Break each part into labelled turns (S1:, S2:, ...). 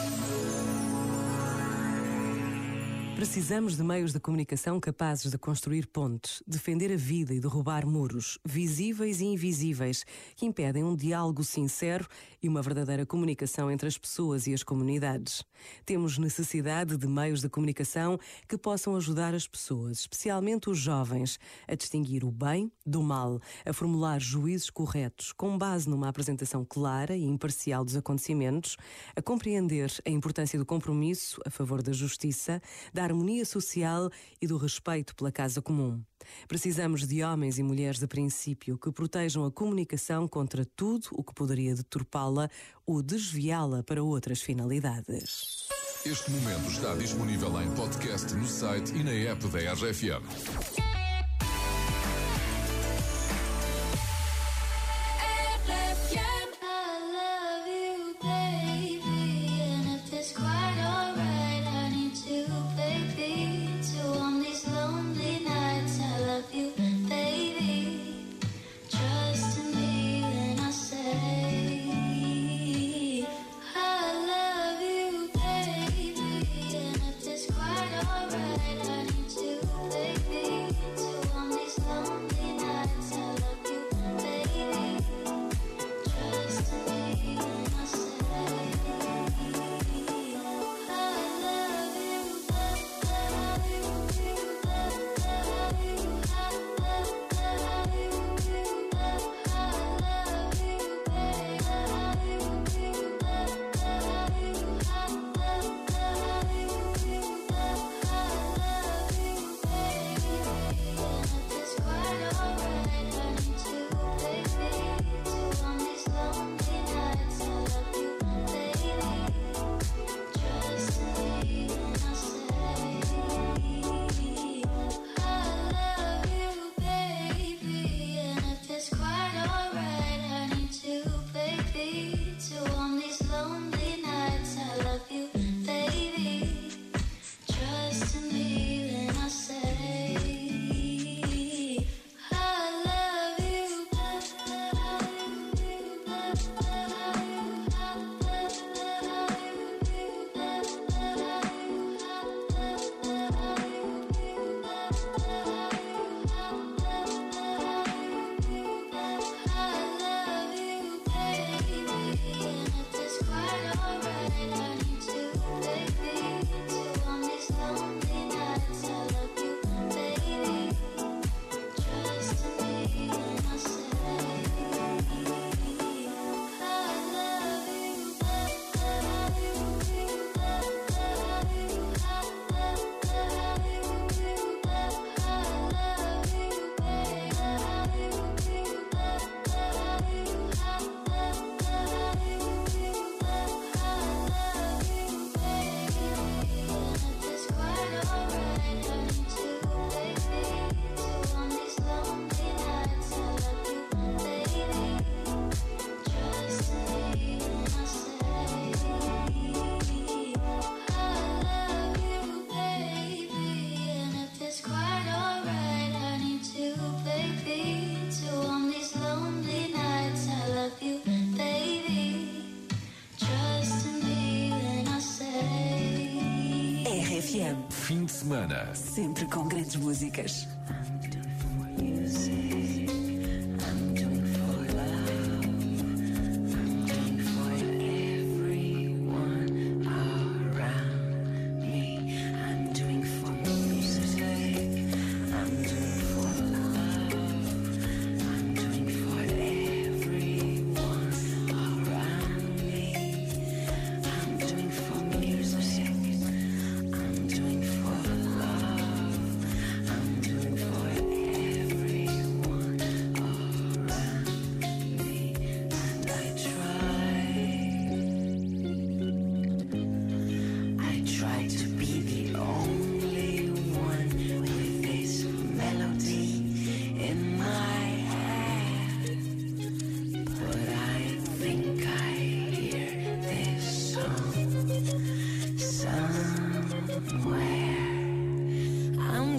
S1: Thank you. Precisamos de meios de comunicação capazes de construir pontes, defender a vida e derrubar muros, visíveis e invisíveis, que impedem um diálogo sincero e uma verdadeira comunicação entre as pessoas e as comunidades. Temos necessidade de meios de comunicação que possam ajudar as pessoas, especialmente os jovens, a distinguir o bem do mal, a formular juízos corretos com base numa apresentação clara e imparcial dos acontecimentos, a compreender a importância do compromisso a favor da justiça, dar harmonia social e do respeito pela casa comum. Precisamos de homens e mulheres de princípio que protejam a comunicação contra tudo o que poderia deturpá-la ou desviá-la para outras finalidades.
S2: Este momento está disponível em podcast no site e na app da RFM.
S3: RFM.
S2: Fim
S3: de
S2: semana.
S3: Sempre com grandes músicas.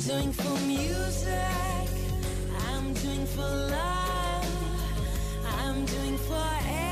S4: doing for music, I'm doing for love, I'm doing for everything.